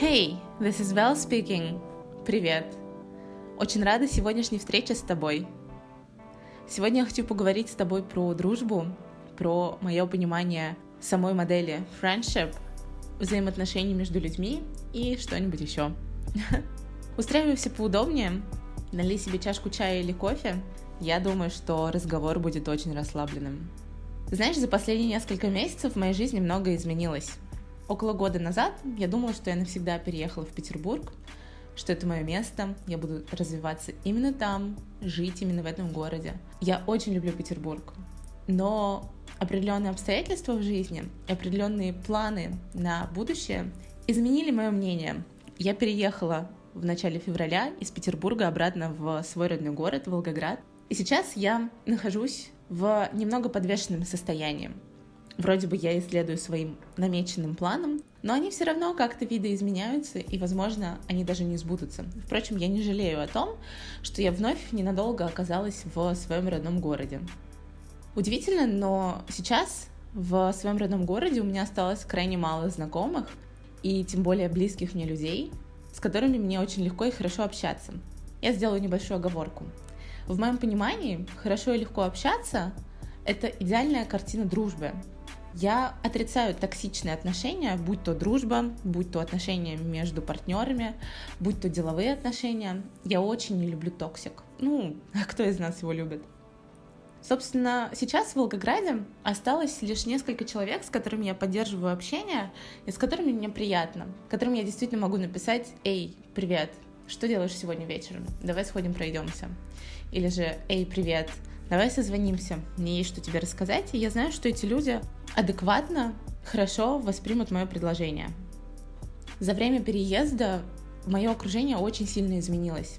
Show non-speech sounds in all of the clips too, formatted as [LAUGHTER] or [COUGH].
Hey, this is Val speaking. Привет. Очень рада сегодняшней встрече с тобой. Сегодня я хочу поговорить с тобой про дружбу, про мое понимание самой модели friendship, взаимоотношений между людьми и что-нибудь еще. [LAUGHS] Устраивайся поудобнее, налей себе чашку чая или кофе. Я думаю, что разговор будет очень расслабленным. Знаешь, за последние несколько месяцев в моей жизни многое изменилось. Около года назад я думала, что я навсегда переехала в Петербург, что это мое место, я буду развиваться именно там, жить именно в этом городе. Я очень люблю Петербург, но определенные обстоятельства в жизни, определенные планы на будущее изменили мое мнение. Я переехала в начале февраля из Петербурга обратно в свой родной город, Волгоград. И сейчас я нахожусь в немного подвешенном состоянии. Вроде бы я исследую своим намеченным планом, но они все равно как-то видоизменяются, и, возможно, они даже не сбудутся. Впрочем, я не жалею о том, что я вновь ненадолго оказалась в своем родном городе. Удивительно, но сейчас в своем родном городе у меня осталось крайне мало знакомых, и тем более близких мне людей, с которыми мне очень легко и хорошо общаться. Я сделаю небольшую оговорку. В моем понимании, хорошо и легко общаться — это идеальная картина дружбы, я отрицаю токсичные отношения, будь то дружба, будь то отношения между партнерами, будь то деловые отношения. Я очень не люблю toxic. Ну, а [LAUGHS] кто из нас его любит? Собственно, сейчас в Волгограде осталось лишь несколько человек, с которыми я поддерживаю общение и с которыми мне приятно, которым я действительно могу написать «Эй, привет, что делаешь сегодня вечером? Давай сходим пройдемся». Или же «Эй, привет, давай созвонимся, мне есть что тебе рассказать». И я знаю, что эти люди адекватно, хорошо воспримут мое предложение. За время переезда мое окружение очень сильно изменилось.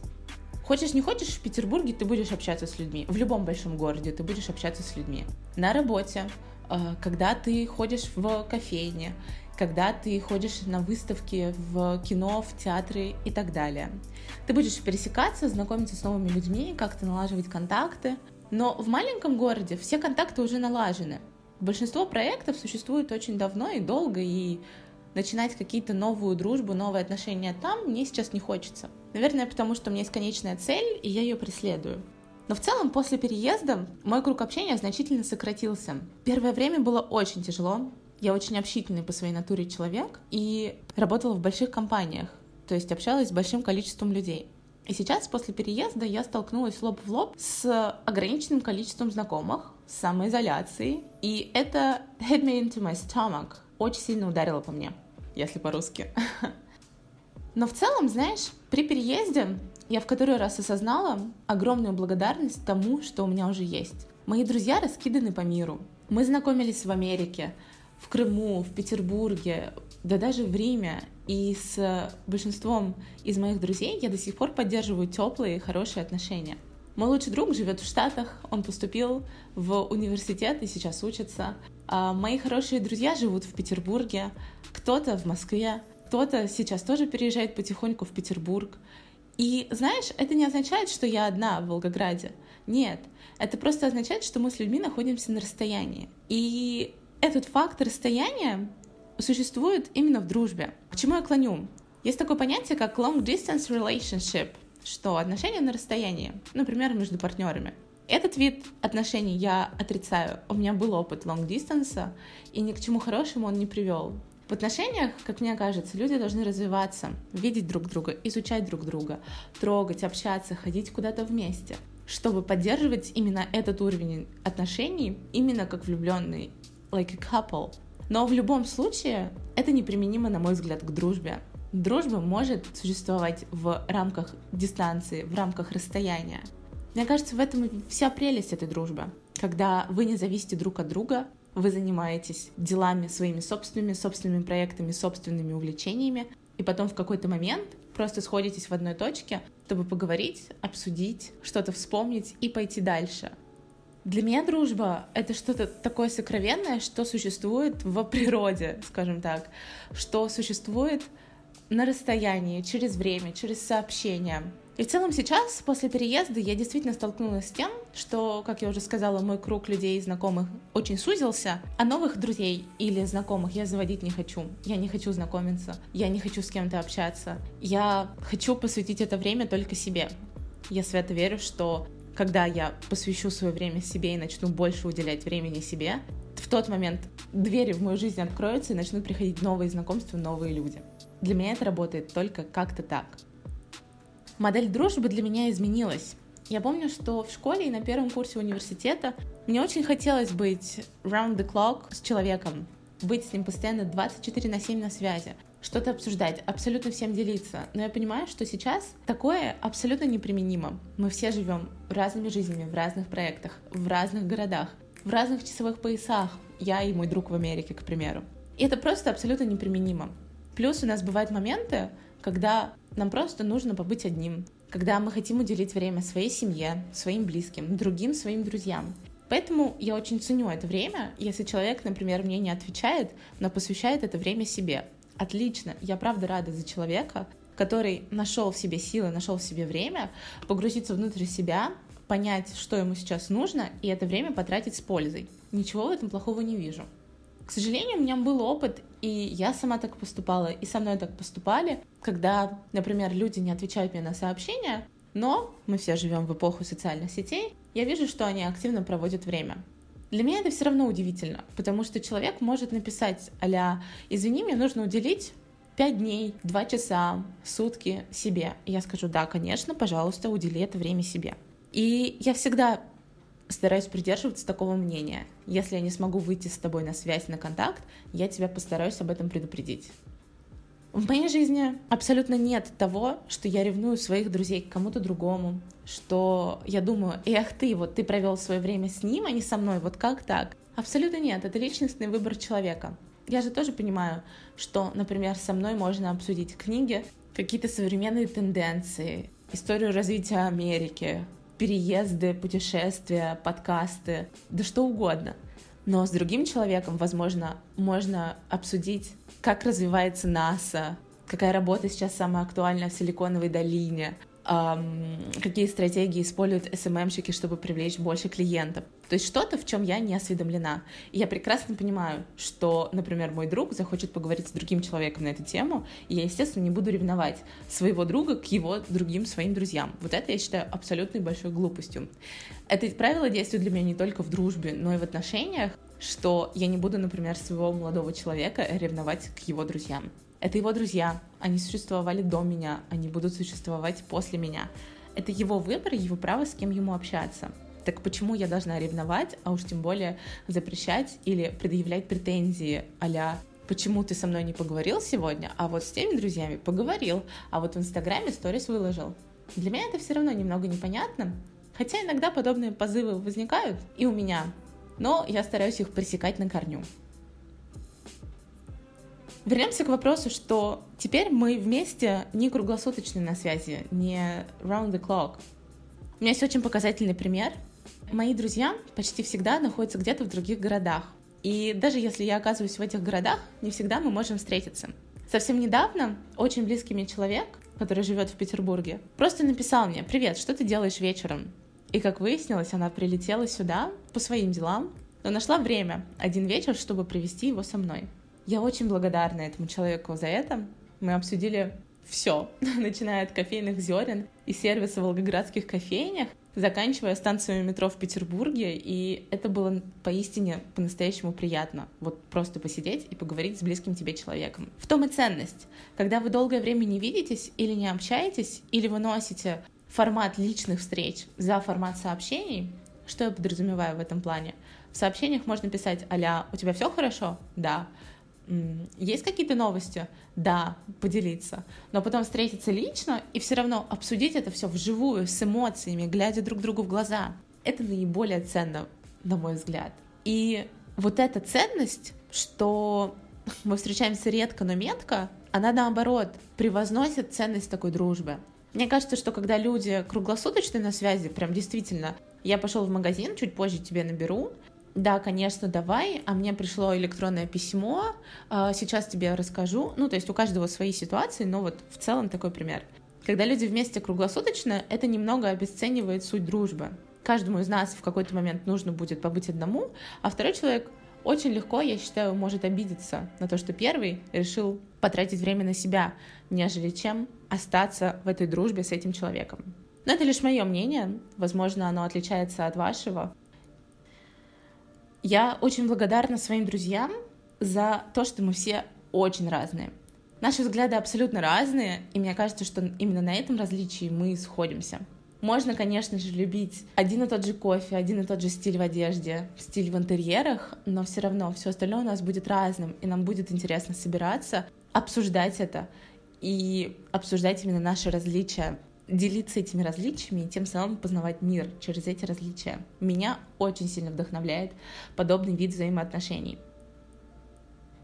Хочешь, не хочешь, в Петербурге ты будешь общаться с людьми. В любом большом городе ты будешь общаться с людьми. На работе, э, когда ты ходишь в кофейне, когда ты ходишь на выставки в кино, в театры и так далее. Ты будешь пересекаться, знакомиться с новыми людьми, как-то налаживать контакты. Но в маленьком городе все контакты уже налажены. Большинство проектов существует очень давно и долго, и начинать какие-то новую дружбу, новые отношения там мне сейчас не хочется. Наверное, потому что у меня есть конечная цель, и я ее преследую. Но в целом после переезда мой круг общения значительно сократился. Первое время было очень тяжело. Я очень общительный по своей натуре человек и работала в больших компаниях, то есть общалась с большим количеством людей. И сейчас, после переезда, я столкнулась лоб в лоб с ограниченным количеством знакомых, с самоизоляцией, и это hit me into my stomach, очень сильно ударило по мне, если по-русски. [LAUGHS] Но в целом, знаешь, при переезде я в который раз осознала огромную благодарность тому, что у меня уже есть. Мои друзья раскиданы по миру. Мы знакомились в Америке, в Крыму, в Петербурге, да даже в Риме. И с большинством из моих друзей я до сих пор поддерживаю теплые и хорошие отношения. Мой лучший друг живет в Штатах, он поступил в университет и сейчас учится. А мои хорошие друзья живут в Петербурге, кто-то в Москве, кто-то сейчас тоже переезжает потихоньку в Петербург. И знаешь, это не означает, что я одна в Волгограде. Нет, это просто означает, что мы с людьми находимся на расстоянии. И этот факт расстояния существует именно в дружбе. К чему я клоню? Есть такое понятие, как long distance relationship, что отношения на расстоянии, например, между партнерами. Этот вид отношений я отрицаю. У меня был опыт long distance, и ни к чему хорошему он не привел. В отношениях, как мне кажется, люди должны развиваться, видеть друг друга, изучать друг друга, трогать, общаться, ходить куда-то вместе, чтобы поддерживать именно этот уровень отношений, именно как влюбленные, like a couple. Но в любом случае это неприменимо, на мой взгляд, к дружбе. Дружба может существовать в рамках дистанции, в рамках расстояния. Мне кажется, в этом вся прелесть этой дружбы. Когда вы не зависите друг от друга, вы занимаетесь делами своими собственными, собственными проектами, собственными увлечениями, и потом в какой-то момент просто сходитесь в одной точке, чтобы поговорить, обсудить, что-то вспомнить и пойти дальше. Для меня дружба — это что-то такое сокровенное, что существует в природе, скажем так, что существует на расстоянии, через время, через сообщения. И в целом сейчас, после переезда, я действительно столкнулась с тем, что, как я уже сказала, мой круг людей и знакомых очень сузился, а новых друзей или знакомых я заводить не хочу. Я не хочу знакомиться, я не хочу с кем-то общаться. Я хочу посвятить это время только себе. Я свято верю, что когда я посвящу свое время себе и начну больше уделять времени себе, в тот момент двери в мою жизнь откроются и начнут приходить новые знакомства, новые люди. Для меня это работает только как-то так. Модель дружбы для меня изменилась. Я помню, что в школе и на первом курсе университета мне очень хотелось быть round the clock с человеком, быть с ним постоянно 24 на 7 на связи, что-то обсуждать, абсолютно всем делиться. Но я понимаю, что сейчас такое абсолютно неприменимо. Мы все живем разными жизнями, в разных проектах, в разных городах, в разных часовых поясах. Я и мой друг в Америке, к примеру. И это просто абсолютно неприменимо. Плюс у нас бывают моменты, когда нам просто нужно побыть одним, когда мы хотим уделить время своей семье, своим близким, другим своим друзьям. Поэтому я очень ценю это время, если человек, например, мне не отвечает, но посвящает это время себе. Отлично, я правда рада за человека, который нашел в себе силы, нашел в себе время погрузиться внутрь себя, понять, что ему сейчас нужно, и это время потратить с пользой. Ничего в этом плохого не вижу. К сожалению, у меня был опыт, и я сама так поступала, и со мной так поступали, когда, например, люди не отвечают мне на сообщения, но мы все живем в эпоху социальных сетей, я вижу, что они активно проводят время. Для меня это все равно удивительно, потому что человек может написать а «Извини, мне нужно уделить 5 дней, 2 часа, сутки себе». И я скажу «Да, конечно, пожалуйста, удели это время себе». И я всегда стараюсь придерживаться такого мнения. Если я не смогу выйти с тобой на связь, на контакт, я тебя постараюсь об этом предупредить. В моей жизни абсолютно нет того, что я ревную своих друзей к кому-то другому, что я думаю, эх ты, вот ты провел свое время с ним, а не со мной, вот как так? Абсолютно нет, это личностный выбор человека. Я же тоже понимаю, что, например, со мной можно обсудить книги, какие-то современные тенденции, историю развития Америки, переезды, путешествия, подкасты, да что угодно. Но с другим человеком, возможно, можно обсудить, как развивается НАСА, какая работа сейчас самая актуальная в Силиконовой долине, какие стратегии используют СММщики, чтобы привлечь больше клиентов. То есть что-то, в чем я не осведомлена. И я прекрасно понимаю, что, например, мой друг захочет поговорить с другим человеком на эту тему, и я, естественно, не буду ревновать своего друга к его другим своим друзьям. Вот это я считаю абсолютной большой глупостью. Это правило действует для меня не только в дружбе, но и в отношениях, что я не буду, например, своего молодого человека ревновать к его друзьям. Это его друзья, они существовали до меня, они будут существовать после меня. Это его выбор, его право, с кем ему общаться. Так почему я должна ревновать, а уж тем более запрещать или предъявлять претензии а почему ты со мной не поговорил сегодня, а вот с теми друзьями поговорил, а вот в Инстаграме сторис выложил. Для меня это все равно немного непонятно, хотя иногда подобные позывы возникают и у меня, но я стараюсь их пресекать на корню. Вернемся к вопросу, что теперь мы вместе не круглосуточно на связи, не round the clock. У меня есть очень показательный пример. Мои друзья почти всегда находятся где-то в других городах. И даже если я оказываюсь в этих городах, не всегда мы можем встретиться. Совсем недавно очень близкий мне человек, который живет в Петербурге, просто написал мне «Привет, что ты делаешь вечером?» И как выяснилось, она прилетела сюда по своим делам, но нашла время один вечер, чтобы провести его со мной. Я очень благодарна этому человеку за это. Мы обсудили все, [LAUGHS] начиная от кофейных зерен и сервиса в волгоградских кофейнях, заканчивая станциями метро в Петербурге, и это было поистине по-настоящему приятно. Вот просто посидеть и поговорить с близким тебе человеком. В том и ценность. Когда вы долгое время не видитесь или не общаетесь, или вы носите формат личных встреч за формат сообщений, что я подразумеваю в этом плане? В сообщениях можно писать а «У тебя все хорошо?» «Да». Есть какие-то новости? Да, поделиться. Но потом встретиться лично и все равно обсудить это все вживую, с эмоциями, глядя друг другу в глаза. Это наиболее ценно, на мой взгляд. И вот эта ценность, что мы встречаемся редко, но метко, она наоборот превозносит ценность такой дружбы. Мне кажется, что когда люди круглосуточно на связи, прям действительно, я пошел в магазин, чуть позже тебе наберу, да, конечно, давай, а мне пришло электронное письмо, а, сейчас тебе расскажу. Ну, то есть у каждого свои ситуации, но вот в целом такой пример. Когда люди вместе круглосуточно, это немного обесценивает суть дружбы. Каждому из нас в какой-то момент нужно будет побыть одному, а второй человек очень легко, я считаю, может обидеться на то, что первый решил потратить время на себя, нежели чем остаться в этой дружбе с этим человеком. Но это лишь мое мнение, возможно, оно отличается от вашего. Я очень благодарна своим друзьям за то, что мы все очень разные. Наши взгляды абсолютно разные, и мне кажется, что именно на этом различии мы сходимся. Можно, конечно же, любить один и тот же кофе, один и тот же стиль в одежде, стиль в интерьерах, но все равно все остальное у нас будет разным, и нам будет интересно собираться, обсуждать это и обсуждать именно наши различия, делиться этими различиями и тем самым познавать мир через эти различия. Меня очень сильно вдохновляет подобный вид взаимоотношений.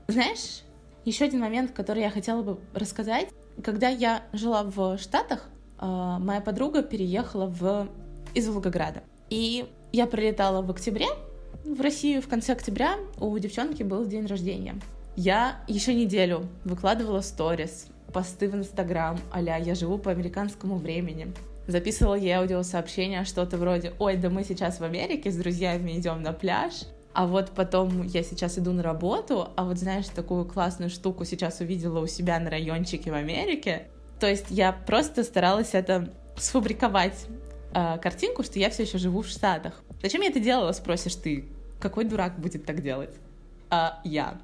Знаешь, еще один момент, который я хотела бы рассказать. Когда я жила в Штатах, а, моя подруга переехала в... из Волгограда. И я прилетала в октябре в Россию, в конце октября у девчонки был день рождения. Я еще неделю выкладывала сторис, посты в Инстаграм, а я живу по американскому времени. Записывала ей аудиосообщение, что-то вроде «Ой, да мы сейчас в Америке с друзьями идем на пляж», а вот потом я сейчас иду на работу, а вот знаешь, такую классную штуку сейчас увидела у себя на райончике в Америке, то есть я просто старалась это сфабриковать э, картинку, что я все еще живу в Штатах. Зачем я это делала, спросишь ты? Какой дурак будет так делать? А я.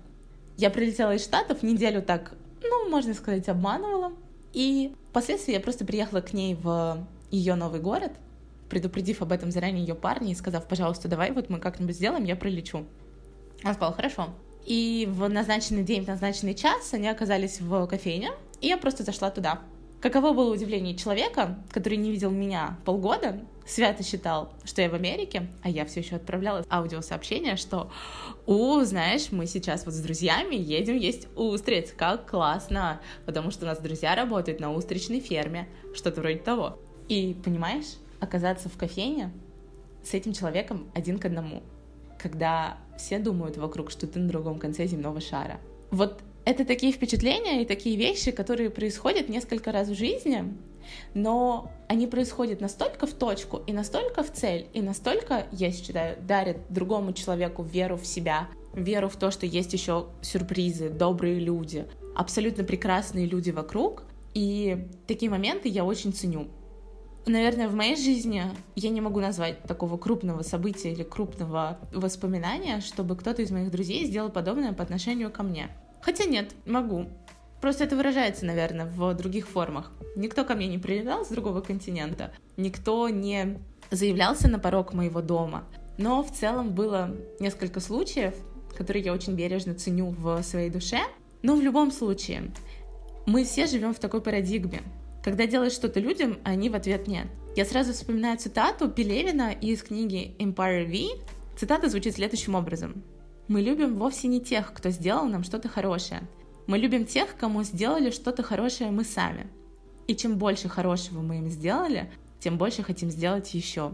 Я прилетела из Штатов, неделю так, ну, можно сказать, обманывала. И впоследствии я просто приехала к ней в ее новый город, предупредив об этом заранее ее парня и сказав, пожалуйста, давай вот мы как-нибудь сделаем, я прилечу. Он сказал, хорошо. И в назначенный день, в назначенный час они оказались в кофейне, и я просто зашла туда. Каково было удивление человека, который не видел меня полгода, свято считал, что я в Америке, а я все еще отправляла аудиосообщение, что «У, знаешь, мы сейчас вот с друзьями едем есть устриц, как классно!» Потому что у нас друзья работают на устричной ферме, что-то вроде того. И, понимаешь, оказаться в кофейне с этим человеком один к одному, когда все думают вокруг, что ты на другом конце земного шара. Вот это такие впечатления и такие вещи, которые происходят несколько раз в жизни, но они происходят настолько в точку и настолько в цель, и настолько, я считаю, дарят другому человеку веру в себя, веру в то, что есть еще сюрпризы, добрые люди, абсолютно прекрасные люди вокруг. И такие моменты я очень ценю. Наверное, в моей жизни я не могу назвать такого крупного события или крупного воспоминания, чтобы кто-то из моих друзей сделал подобное по отношению ко мне. Хотя нет, могу. Просто это выражается, наверное, в других формах. Никто ко мне не прилетал с другого континента, никто не заявлялся на порог моего дома. Но в целом было несколько случаев, которые я очень бережно ценю в своей душе. Но в любом случае, мы все живем в такой парадигме. Когда делаешь что-то людям, а они в ответ нет. Я сразу вспоминаю цитату Пелевина из книги Empire V. Цитата звучит следующим образом. Мы любим вовсе не тех, кто сделал нам что-то хорошее. Мы любим тех, кому сделали что-то хорошее мы сами. И чем больше хорошего мы им сделали, тем больше хотим сделать еще.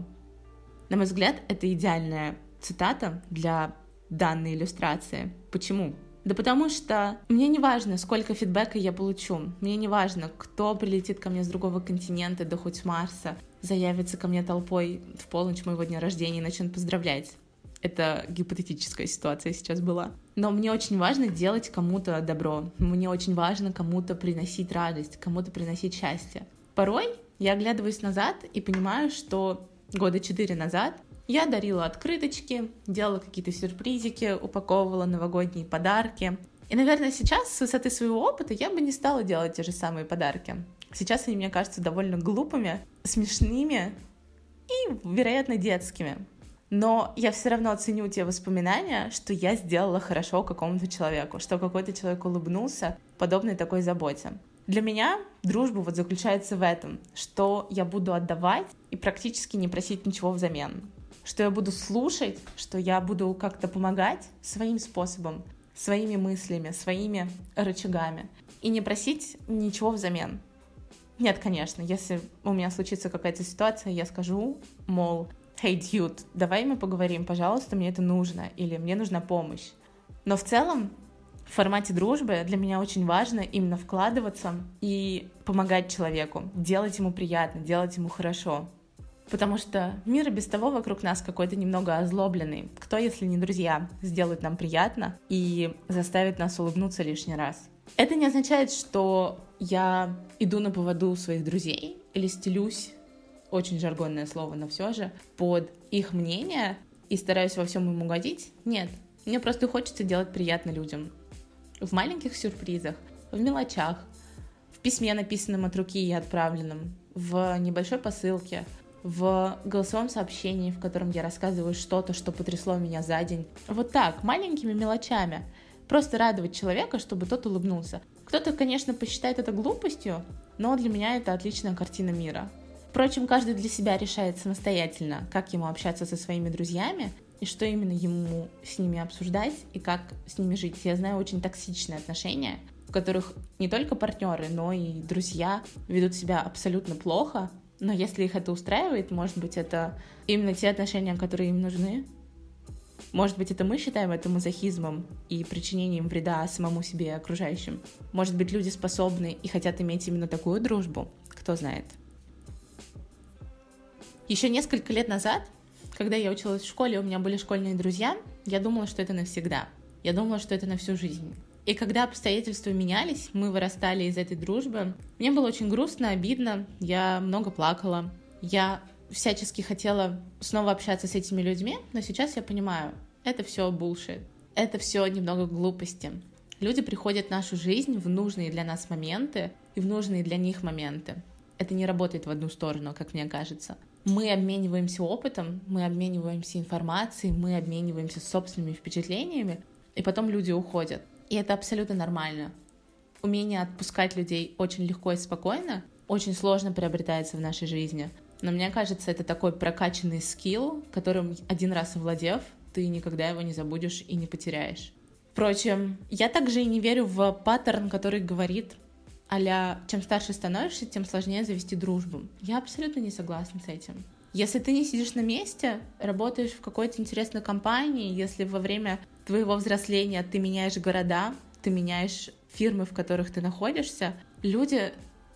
На мой взгляд, это идеальная цитата для данной иллюстрации. Почему? Да потому что мне не важно, сколько фидбэка я получу. Мне не важно, кто прилетит ко мне с другого континента, да хоть с Марса, заявится ко мне толпой в полночь моего дня рождения и начнет поздравлять. Это гипотетическая ситуация сейчас была. Но мне очень важно делать кому-то добро. Мне очень важно кому-то приносить радость, кому-то приносить счастье. Порой я оглядываюсь назад и понимаю, что года четыре назад я дарила открыточки, делала какие-то сюрпризики, упаковывала новогодние подарки. И, наверное, сейчас с высоты своего опыта я бы не стала делать те же самые подарки. Сейчас они мне кажутся довольно глупыми, смешными и, вероятно, детскими но я все равно ценю те воспоминания, что я сделала хорошо какому-то человеку, что какой-то человек улыбнулся подобной такой заботе. Для меня дружба вот заключается в этом, что я буду отдавать и практически не просить ничего взамен, что я буду слушать, что я буду как-то помогать своим способом, своими мыслями, своими рычагами и не просить ничего взамен. Нет, конечно, если у меня случится какая-то ситуация, я скажу, мол, «Hey, dude, давай мы поговорим, пожалуйста, мне это нужно» или «Мне нужна помощь». Но в целом в формате дружбы для меня очень важно именно вкладываться и помогать человеку, делать ему приятно, делать ему хорошо. Потому что мир и без того вокруг нас какой-то немного озлобленный. Кто, если не друзья, сделают нам приятно и заставит нас улыбнуться лишний раз? Это не означает, что я иду на поводу своих друзей или стелюсь, очень жаргонное слово, но все же, под их мнение и стараюсь во всем им угодить. Нет, мне просто хочется делать приятно людям. В маленьких сюрпризах, в мелочах, в письме, написанном от руки и отправленном, в небольшой посылке, в голосовом сообщении, в котором я рассказываю что-то, что потрясло меня за день. Вот так, маленькими мелочами. Просто радовать человека, чтобы тот улыбнулся. Кто-то, конечно, посчитает это глупостью, но для меня это отличная картина мира. Впрочем, каждый для себя решает самостоятельно, как ему общаться со своими друзьями и что именно ему с ними обсуждать и как с ними жить. Я знаю очень токсичные отношения, в которых не только партнеры, но и друзья ведут себя абсолютно плохо, но если их это устраивает, может быть, это именно те отношения, которые им нужны. Может быть, это мы считаем это мазохизмом и причинением вреда самому себе и окружающим. Может быть, люди способны и хотят иметь именно такую дружбу. Кто знает. Еще несколько лет назад, когда я училась в школе, у меня были школьные друзья, я думала, что это навсегда. Я думала, что это на всю жизнь. И когда обстоятельства менялись, мы вырастали из этой дружбы, мне было очень грустно, обидно, я много плакала. Я всячески хотела снова общаться с этими людьми, но сейчас я понимаю, это все bullshit. Это все немного глупости. Люди приходят в нашу жизнь в нужные для нас моменты и в нужные для них моменты. Это не работает в одну сторону, как мне кажется. Мы обмениваемся опытом, мы обмениваемся информацией, мы обмениваемся собственными впечатлениями, и потом люди уходят. И это абсолютно нормально. Умение отпускать людей очень легко и спокойно очень сложно приобретается в нашей жизни. Но мне кажется, это такой прокачанный скилл, которым один раз овладев, ты никогда его не забудешь и не потеряешь. Впрочем, я также и не верю в паттерн, который говорит, а чем старше становишься, тем сложнее завести дружбу. Я абсолютно не согласна с этим. Если ты не сидишь на месте, работаешь в какой-то интересной компании, если во время твоего взросления ты меняешь города, ты меняешь фирмы, в которых ты находишься, люди,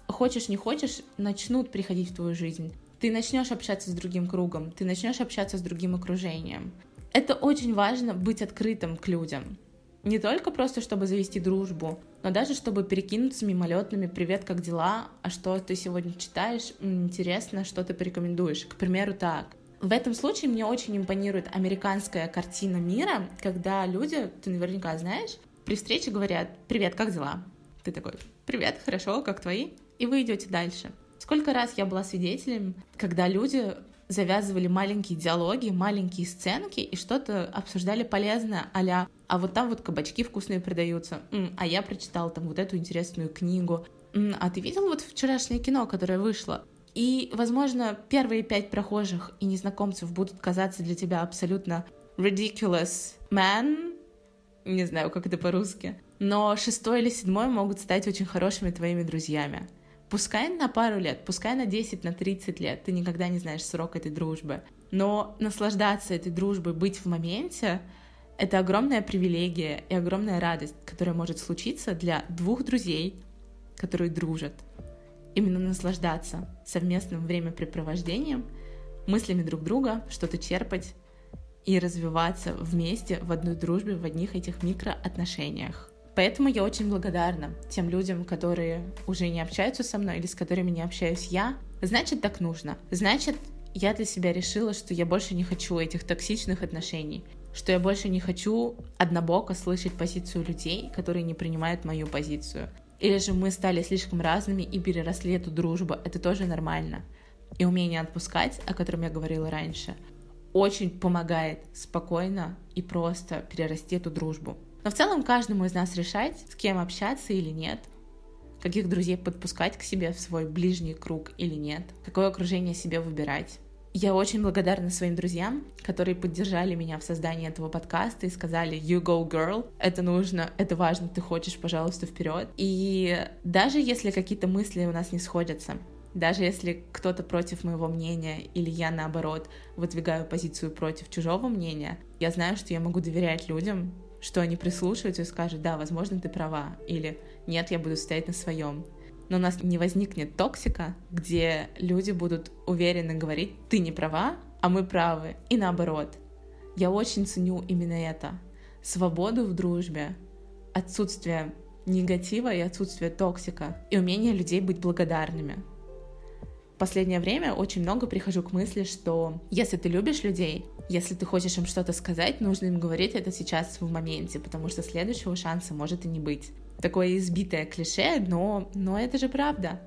хочешь не хочешь, начнут приходить в твою жизнь. Ты начнешь общаться с другим кругом, ты начнешь общаться с другим окружением. Это очень важно быть открытым к людям. Не только просто, чтобы завести дружбу, но даже чтобы перекинуться мимолетными «Привет, как дела? А что ты сегодня читаешь? Интересно, что ты порекомендуешь?» К примеру, так. В этом случае мне очень импонирует американская картина мира, когда люди, ты наверняка знаешь, при встрече говорят «Привет, как дела?» Ты такой «Привет, хорошо, как твои?» И вы идете дальше. Сколько раз я была свидетелем, когда люди завязывали маленькие диалоги, маленькие сценки и что-то обсуждали полезное, а а вот там вот кабачки вкусные продаются, а я прочитала там вот эту интересную книгу, а ты видел вот вчерашнее кино, которое вышло? И, возможно, первые пять прохожих и незнакомцев будут казаться для тебя абсолютно ridiculous man, не знаю, как это по-русски, но шестой или седьмой могут стать очень хорошими твоими друзьями. Пускай на пару лет, пускай на 10, на 30 лет, ты никогда не знаешь срок этой дружбы, но наслаждаться этой дружбой, быть в моменте, это огромная привилегия и огромная радость, которая может случиться для двух друзей, которые дружат. Именно наслаждаться совместным времяпрепровождением, мыслями друг друга, что-то черпать и развиваться вместе в одной дружбе, в одних этих микроотношениях. Поэтому я очень благодарна тем людям, которые уже не общаются со мной или с которыми не общаюсь я. Значит, так нужно. Значит, я для себя решила, что я больше не хочу этих токсичных отношений, что я больше не хочу однобоко слышать позицию людей, которые не принимают мою позицию. Или же мы стали слишком разными и переросли эту дружбу. Это тоже нормально. И умение отпускать, о котором я говорила раньше, очень помогает спокойно и просто перерасти эту дружбу. Но в целом каждому из нас решать, с кем общаться или нет, каких друзей подпускать к себе в свой ближний круг или нет, какое окружение себе выбирать. Я очень благодарна своим друзьям, которые поддержали меня в создании этого подкаста и сказали «You go, girl», это нужно, это важно, ты хочешь, пожалуйста, вперед. И даже если какие-то мысли у нас не сходятся, даже если кто-то против моего мнения или я, наоборот, выдвигаю позицию против чужого мнения, я знаю, что я могу доверять людям, что они прислушаются и скажут, да, возможно, ты права, или нет, я буду стоять на своем. Но у нас не возникнет токсика, где люди будут уверенно говорить, ты не права, а мы правы, и наоборот. Я очень ценю именно это. Свободу в дружбе, отсутствие негатива и отсутствие токсика, и умение людей быть благодарными. Последнее время очень много прихожу к мысли, что если ты любишь людей, если ты хочешь им что-то сказать, нужно им говорить это сейчас в моменте, потому что следующего шанса может и не быть. Такое избитое клише, но, но это же правда.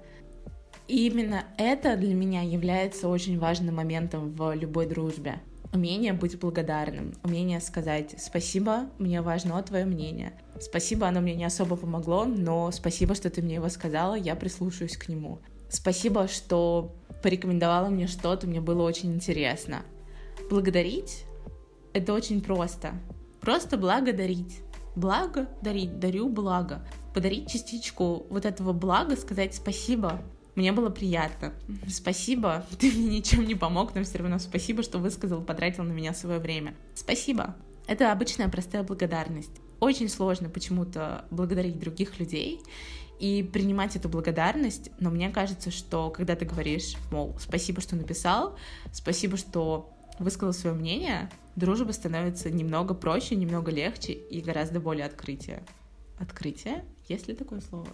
И именно это для меня является очень важным моментом в любой дружбе. Умение быть благодарным, умение сказать «спасибо, мне важно твое мнение». Спасибо, оно мне не особо помогло, но спасибо, что ты мне его сказала, я прислушаюсь к нему. Спасибо, что порекомендовала мне что-то, мне было очень интересно. Благодарить — это очень просто. Просто благодарить. Благо дарить, дарю благо. Подарить частичку вот этого блага, сказать спасибо, мне было приятно. Спасибо, [LAUGHS] ты мне ничем не помог, но все равно спасибо, что высказал, потратил на меня свое время. Спасибо. Это обычная простая благодарность. Очень сложно почему-то благодарить других людей и принимать эту благодарность, но мне кажется, что когда ты говоришь, мол, спасибо, что написал, спасибо, что высказал свое мнение, дружба становится немного проще, немного легче и гораздо более открытие. Открытие? Есть ли такое слово?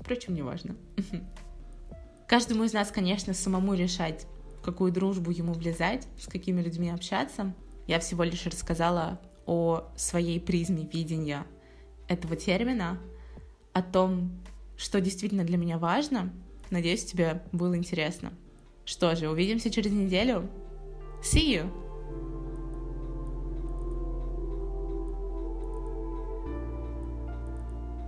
Впрочем, неважно. [LAUGHS] Каждому из нас, конечно, самому решать, в какую дружбу ему влезать, с какими людьми общаться. Я всего лишь рассказала о своей призме видения этого термина, о том, что действительно для меня важно. Надеюсь, тебе было интересно. Что же, увидимся через неделю. See you!